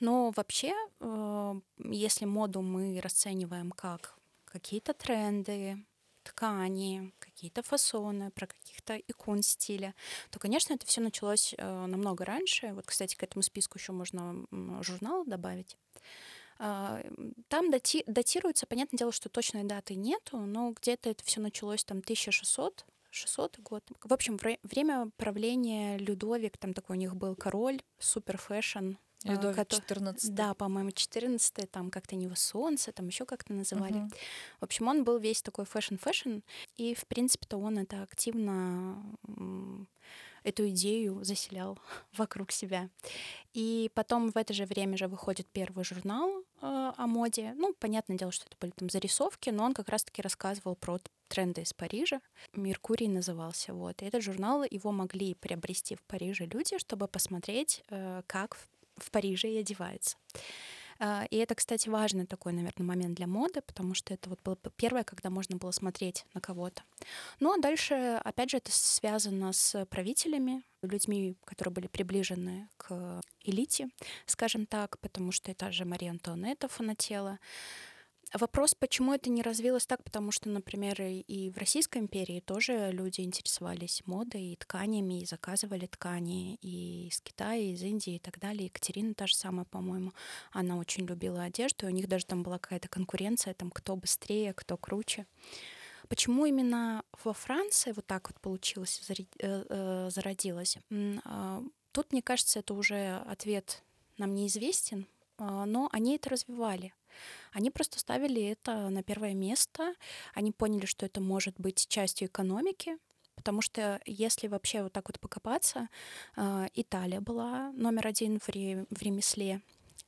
Но вообще, э, если моду мы расцениваем как какие-то тренды, ткани, какие-то фасоны, про каких-то икон стиля, то, конечно, это все началось э, намного раньше. Вот, кстати, к этому списку еще можно журнал добавить. А, там дати датируется, понятное дело, что точной даты нету, но где-то это все началось там 1600 600 год. В общем, вре время правления Людовик, там такой у них был король, супер fashion. А, Людовик который, 14. Да, по-моему, 14 там как-то него солнце, там еще как-то называли. -huh. В общем, он был весь такой fashion-fashion, и, в принципе-то, он это активно эту идею заселял *laughs* вокруг себя. И потом в это же время же выходит первый журнал э, о моде. Ну, понятное дело, что это были там зарисовки, но он как раз-таки рассказывал про тренды из Парижа. «Меркурий» назывался. Вот. И этот журнал его могли приобрести в Париже люди, чтобы посмотреть, э, как в Париже и одеваются. А, и это, кстати, важный такой, наверное, момент для моды, потому что это вот было первое, когда можно было смотреть на кого-то. Ну а дальше, опять же, это связано с правителями, людьми, которые были приближены к элите, скажем так, потому что это же Мария Антуанетта фанатела. Вопрос, почему это не развилось так, потому что, например, и в Российской империи тоже люди интересовались модой и тканями, и заказывали ткани и из Китая, и из Индии и так далее. Екатерина та же самая, по-моему, она очень любила одежду, и у них даже там была какая-то конкуренция, там кто быстрее, кто круче. Почему именно во Франции вот так вот получилось, э, э, зародилось? А, тут, мне кажется, это уже ответ нам неизвестен, а, но они это развивали. Они просто ставили это на первое место. Они поняли, что это может быть частью экономики, потому что если вообще вот так вот покопаться, а, Италия была номер один в, в ремесле,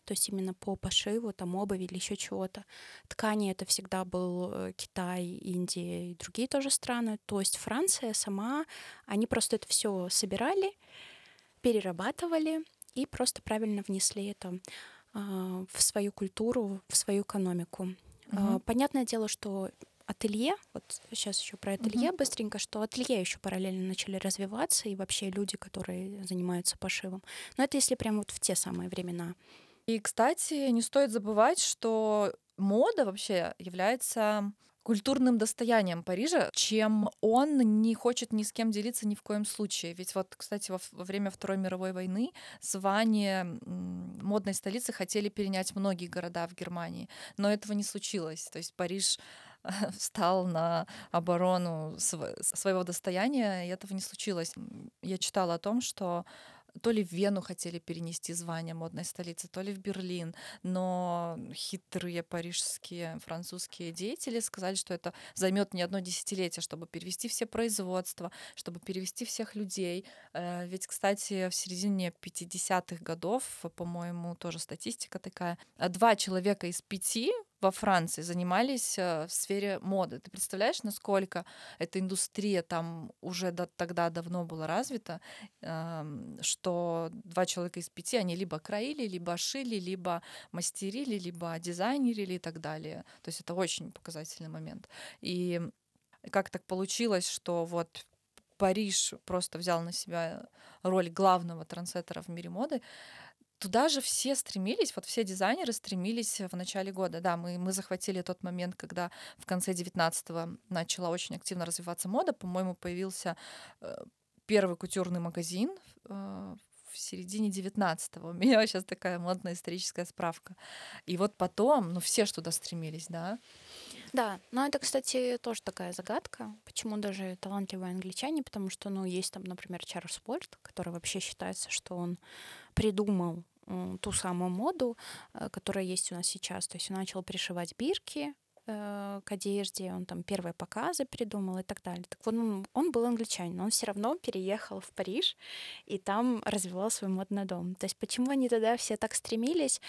то есть именно по пошиву, там, обуви или еще чего-то. Ткани это всегда был э, Китай, Индия и другие тоже страны. То есть Франция сама, они просто это все собирали, перерабатывали и просто правильно внесли это в свою культуру, в свою экономику. Угу. Понятное дело, что ателье, вот сейчас еще про ателье угу. быстренько, что ателье еще параллельно начали развиваться, и вообще люди, которые занимаются пошивом. Но это если прямо вот в те самые времена. И, кстати, не стоит забывать, что мода вообще является культурным достоянием Парижа, чем он не хочет ни с кем делиться ни в коем случае. Ведь вот, кстати, во, во время Второй мировой войны звание модной столицы хотели перенять многие города в Германии, но этого не случилось. То есть Париж *laughs* встал на оборону своего достояния, и этого не случилось. Я читала о том, что то ли в Вену хотели перенести звание модной столицы, то ли в Берлин, но хитрые парижские французские деятели сказали, что это займет не одно десятилетие, чтобы перевести все производства, чтобы перевести всех людей. Э, ведь, кстати, в середине 50-х годов, по-моему, тоже статистика такая, два человека из пяти во Франции занимались э, в сфере моды. Ты представляешь, насколько эта индустрия там уже до, тогда давно была развита, что два человека из пяти, они либо краили, либо шили, либо мастерили, либо дизайнерили и так далее. То есть это очень показательный момент. И как так получилось, что вот Париж просто взял на себя роль главного трансеттера в мире моды, туда же все стремились, вот все дизайнеры стремились в начале года. Да, мы, мы захватили тот момент, когда в конце 19-го начала очень активно развиваться мода. По-моему, появился э, первый кутюрный магазин э, в середине 19-го. У меня сейчас такая модная историческая справка. И вот потом, ну, все ж туда стремились, да. Да, но это, кстати, тоже такая загадка, почему даже талантливые англичане, потому что, ну, есть там, например, Чарльз Уольт, который вообще считается, что он придумал ту самую моду, э, которая есть у нас сейчас. То есть он начал пришивать бирки э, к одежде, он там первые показы придумал и так далее. Так вот, он, он был англичанин, но он все равно переехал в Париж и там развивал свой модный дом. То есть почему они тогда все так стремились?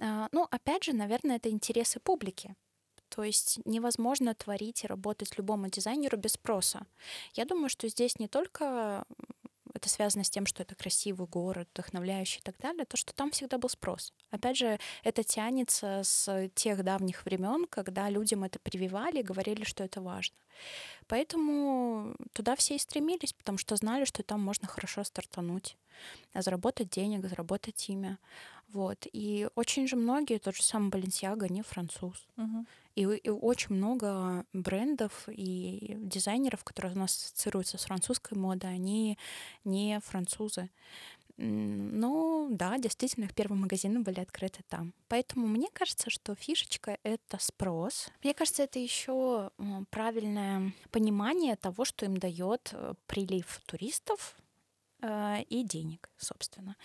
Э, ну, опять же, наверное, это интересы публики. То есть невозможно творить и работать любому дизайнеру без спроса. Я думаю, что здесь не только это связано с тем, что это красивый город, вдохновляющий и так далее, то, что там всегда был спрос. Опять же, это тянется с тех давних времен, когда людям это прививали и говорили, что это важно. Поэтому туда все и стремились, потому что знали, что там можно хорошо стартануть, заработать денег, заработать имя. Вот. И очень же многие, тот же самый Баленсиаго, не француз. Угу. И, и очень много брендов и дизайнеров, которые у нас ассоциируются с французской модой, они не французы. Но да, действительно, их первые магазины были открыты там. Поэтому мне кажется, что фишечка — это спрос. Мне кажется, это еще правильное понимание того, что им дает э, прилив туристов и денег, собственно.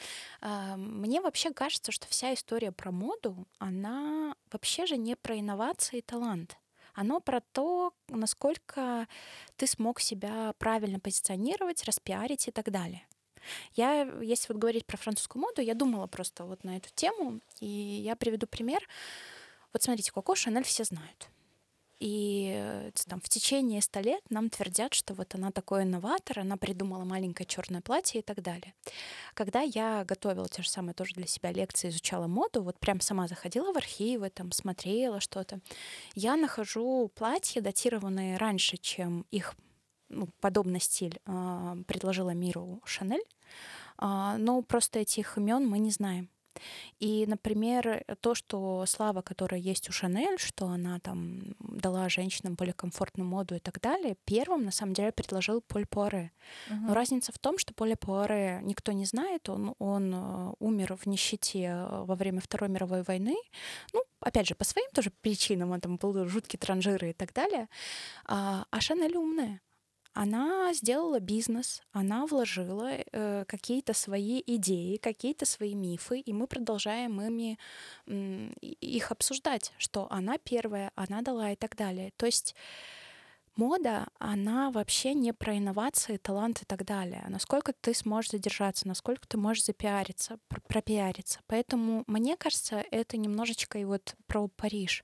Э, мне вообще кажется, что вся история про моду, она вообще же не про инновации и талант. Оно про то, насколько ты смог себя правильно позиционировать, распиарить и так далее. Я, если вот говорить про французскую моду, я думала просто вот на эту тему, и я приведу пример. Вот смотрите, Коко Шанель все знают. И э, там в течение ста лет нам твердят, что вот она такой инноватор, она придумала маленькое черное платье и так далее. Когда я готовила те же самые тоже для себя лекции, изучала моду, вот прям сама заходила в архивы, там смотрела что-то, я нахожу платья, датированные раньше, чем их ну, подобный стиль э, предложила миру Шанель, э, но просто этих имен мы не знаем. И, например, то, что слава, которая есть у Шанель, что она там дала женщинам более комфортную моду и так далее, первым, на самом деле, предложил Поль Пуаре. Uh-huh. Но разница в том, что Поля Пуаре никто не знает, он, он э, умер в нищете э, во время Второй мировой войны. Ну, опять же, по своим тоже причинам, он там был жуткий транжир и так далее. А, а Шанель умная она сделала бизнес, она вложила э, какие-то свои идеи, какие-то свои мифы, и мы продолжаем ими э, их обсуждать, что она первая, она дала и так далее. То есть мода, она вообще не про инновации, талант и так далее. Насколько ты сможешь задержаться, насколько ты можешь запиариться, пропиариться. Поэтому, мне кажется, это немножечко и вот про Париж.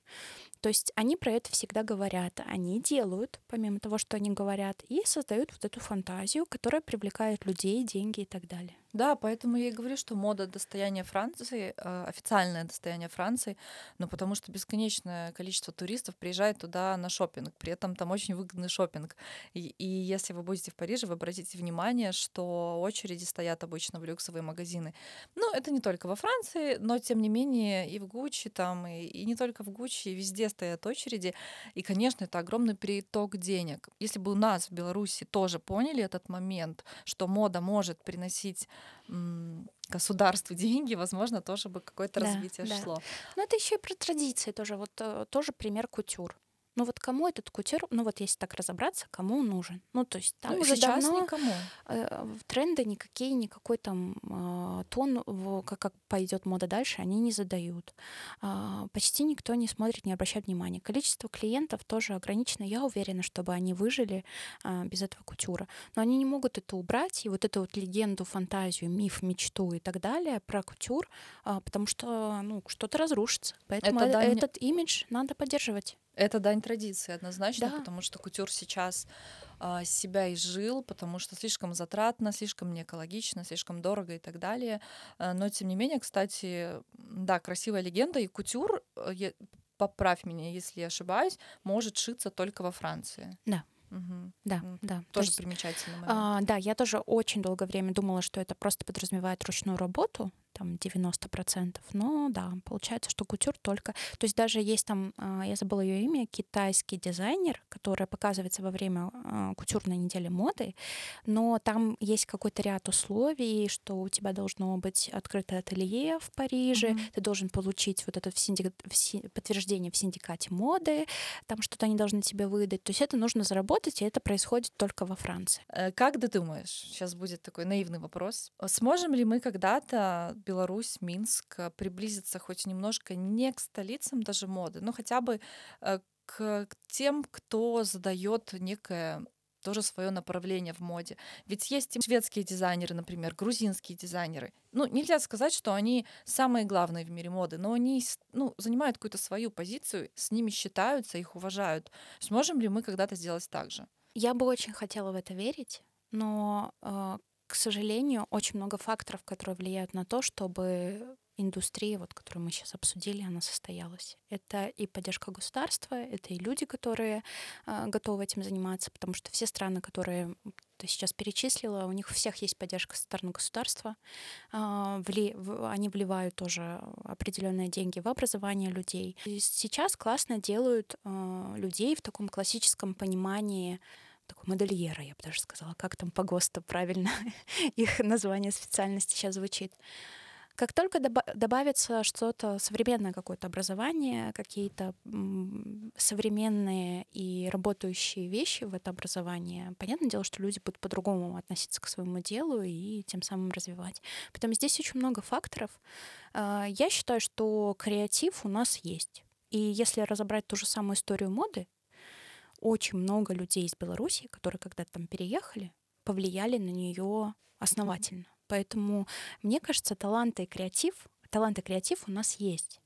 То есть они про это всегда говорят, они делают, помимо того, что они говорят, и создают вот эту фантазию, которая привлекает людей, деньги и так далее. Да, поэтому я и говорю, что мода достояние Франции, э, официальное достояние Франции, но потому что бесконечное количество туристов приезжает туда на шопинг, при этом там очень выгодный шопинг. И, и если вы будете в Париже, вы обратите внимание, что очереди стоят обычно в люксовые магазины. Ну, это не только во Франции, но тем не менее и в Гуччи там, и, и не только в Гуччи, везде стоят очереди. И, конечно, это огромный приток денег. Если бы у нас в Беларуси тоже поняли этот момент, что мода может приносить государству *laughs* деньги, возможно, тоже бы какое-то да, развитие да. шло. Но это еще и про традиции тоже. Вот э, тоже пример кутюр. Ну вот кому этот кутюр, ну вот если так разобраться, кому он нужен? Ну то есть там ну, уже сейчас давно никому. Э, тренды никакие, никакой там э, тон, в, как, как пойдет мода дальше, они не задают. Э, почти никто не смотрит, не обращает внимания. Количество клиентов тоже ограничено. Я уверена, чтобы они выжили э, без этого кутюра. Но они не могут это убрать, и вот эту вот легенду, фантазию, миф, мечту и так далее про кутюр, э, потому что ну, что-то разрушится. Поэтому это, э, этот имидж надо поддерживать. Это дань традиции однозначно, да. потому что кутюр сейчас а, себя изжил, потому что слишком затратно, слишком не экологично, слишком дорого и так далее. А, но тем не менее, кстати, да, красивая легенда, и кутюр, э, поправь меня, если я ошибаюсь, может шиться только во Франции. Да. Угу. Да, да. Тоже То примечательно. А, да, я тоже очень долгое время думала, что это просто подразумевает ручную работу, там 90%. Но да, получается, что кутюр только... То есть даже есть там, а, я забыла ее имя, китайский дизайнер, который показывается во время а, кутюрной недели моды, но там есть какой-то ряд условий, что у тебя должно быть открытое ателье в Париже, mm-hmm. ты должен получить вот это в синдик... в подтверждение в синдикате моды, там что-то они должны тебе выдать. То есть это нужно заработать, и это происходит только во Франции. Э, как ты думаешь, сейчас будет такой наивный вопрос, сможем ли мы когда-то Беларусь, Минск э, приблизиться хоть немножко не к столицам даже моды, но хотя бы э, к тем, кто задает некое тоже свое направление в моде. Ведь есть и шведские дизайнеры, например, грузинские дизайнеры. Ну, нельзя сказать, что они самые главные в мире моды, но они ну, занимают какую-то свою позицию, с ними считаются, их уважают. Сможем ли мы когда-то сделать так же? Я бы очень хотела в это верить, но э, к сожалению, очень много факторов, которые влияют на то, чтобы индустрия, вот, которую мы сейчас обсудили, она состоялась. Это и поддержка государства, это и люди, которые э, готовы этим заниматься, потому что все страны, которые ты сейчас перечислила, у них у всех есть поддержка со стороны государства. Э, вли, в, они вливают тоже определенные деньги в образование людей. И сейчас классно делают э, людей в таком классическом понимании такой модельера, я бы даже сказала, как там по ГОСТу правильно *laughs* их название специальности сейчас звучит. Как только добавится что-то современное какое-то образование, какие-то современные и работающие вещи в это образование, понятное дело, что люди будут по-другому относиться к своему делу и тем самым развивать. Поэтому здесь очень много факторов. А, я считаю, что креатив у нас есть. И если разобрать ту же самую историю моды, очень много людей из Беларуси, которые когда-то там переехали, повлияли на нее основательно. Поэтому, мне кажется, таланты и креатив, талант и креатив у нас есть.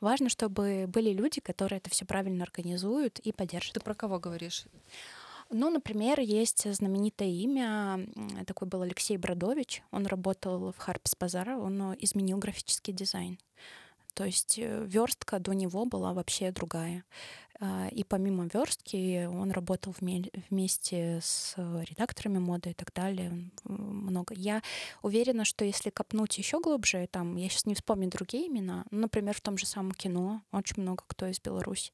Важно, чтобы были люди, которые это все правильно организуют и поддержат. Ты про кого говоришь? Ну, например, есть знаменитое имя, такой был Алексей Бродович, он работал в Харпс Базара, он изменил графический дизайн. То есть э, верстка до него была вообще другая. А, и помимо верстки он работал вместе с редакторами моды и так далее. Много. Я уверена, что если копнуть еще глубже, там, я сейчас не вспомню другие имена, например, в том же самом кино очень много кто из Беларуси.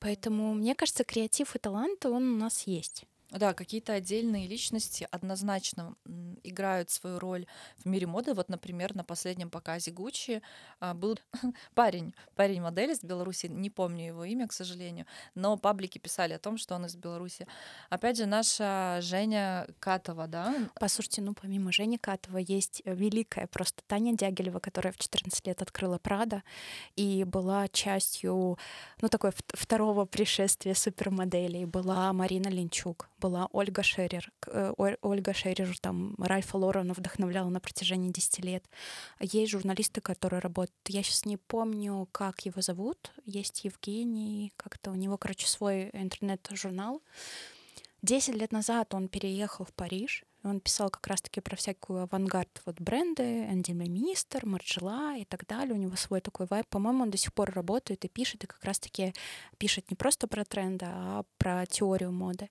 Поэтому, мне кажется, креатив и талант, он у нас есть. Да, какие-то отдельные личности однозначно играют свою роль в мире моды. Вот, например, на последнем показе Гуччи а, был *laughs* парень, парень-модель из Беларуси, не помню его имя, к сожалению, но паблики писали о том, что он из Беларуси. Опять же, наша Женя Катова, да? Послушайте, ну помимо Жени Катова есть э, великая просто Таня Дягилева, которая в 14 лет открыла Прада и была частью, ну, такой второго пришествия супермоделей. Была Марина Линчук, была Ольга Шерер. Э, Ольга Шерер там Ральфа Лорена вдохновляла на протяжении 10 лет. Есть журналисты, которые работают. Я сейчас не помню, как его зовут. Есть Евгений, как-то у него, короче, свой интернет-журнал. Десять лет назад он переехал в Париж, он писал как раз-таки про всякую авангард вот бренды, Энди Министр, Марджела и так далее. У него свой такой вайб. По-моему, он до сих пор работает и пишет, и как раз-таки пишет не просто про тренды, а про теорию моды.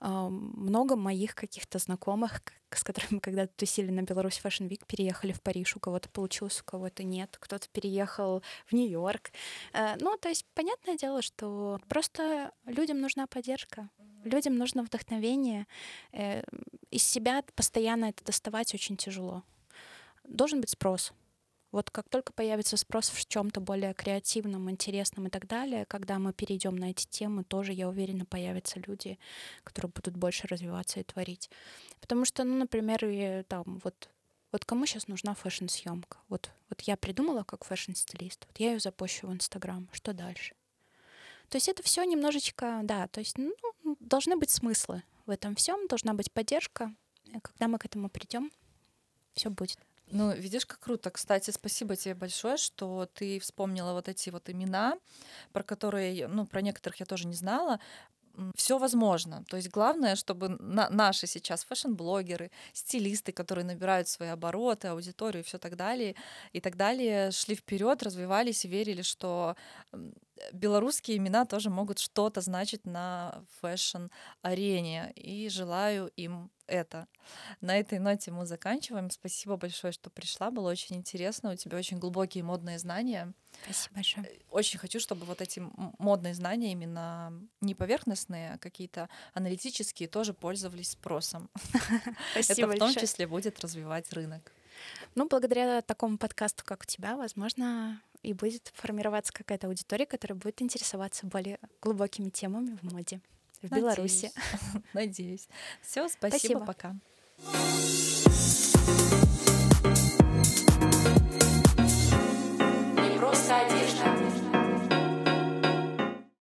Много моих каких-то знакомых, с которыми когда-то тусили на Беларусь Fashion Week, переехали в Париж. У кого-то получилось, у кого-то нет. Кто-то переехал в Нью-Йорк. Э, ну, то есть, понятное дело, что просто людям нужна поддержка. Людям нужно вдохновение. Э, из себя постоянно это доставать очень тяжело. Должен быть спрос. Вот как только появится спрос в чем-то более креативном, интересном и так далее, когда мы перейдем на эти темы, тоже, я уверена, появятся люди, которые будут больше развиваться и творить. Потому что, ну, например, и, там вот вот кому сейчас нужна fashion-съемка? Вот, вот я придумала как fashion-стилист, вот я ее запущу в Инстаграм. Что дальше? То есть это все немножечко, да, то есть ну, должны быть смыслы в этом всем, должна быть поддержка. И когда мы к этому придем, все будет. Ну, видишь, как круто. Кстати, спасибо тебе большое, что ты вспомнила вот эти вот имена, про которые, ну, про некоторых я тоже не знала все возможно. То есть главное, чтобы на, наши сейчас fashion-блогеры, стилисты, которые набирают свои обороты, аудиторию и все так далее, и так далее, шли вперед, развивались и верили, что белорусские имена тоже могут что-то значить на fashion-арене. И желаю им это. На этой ноте мы заканчиваем. Спасибо большое, что пришла. Было очень интересно. У тебя очень глубокие модные знания. Спасибо большое. Э, очень хочу, чтобы вот эти модные знания, именно не поверхностные, а какие-то аналитические, тоже пользовались спросом. *laughs* Спасибо Это в том числе будет развивать рынок. Ну, благодаря такому подкасту, как у тебя, возможно, и будет формироваться какая-то аудитория, которая будет интересоваться более глубокими темами в моде в Надеюсь. Беларуси. Надеюсь. *laughs* Все, спасибо, спасибо. пока.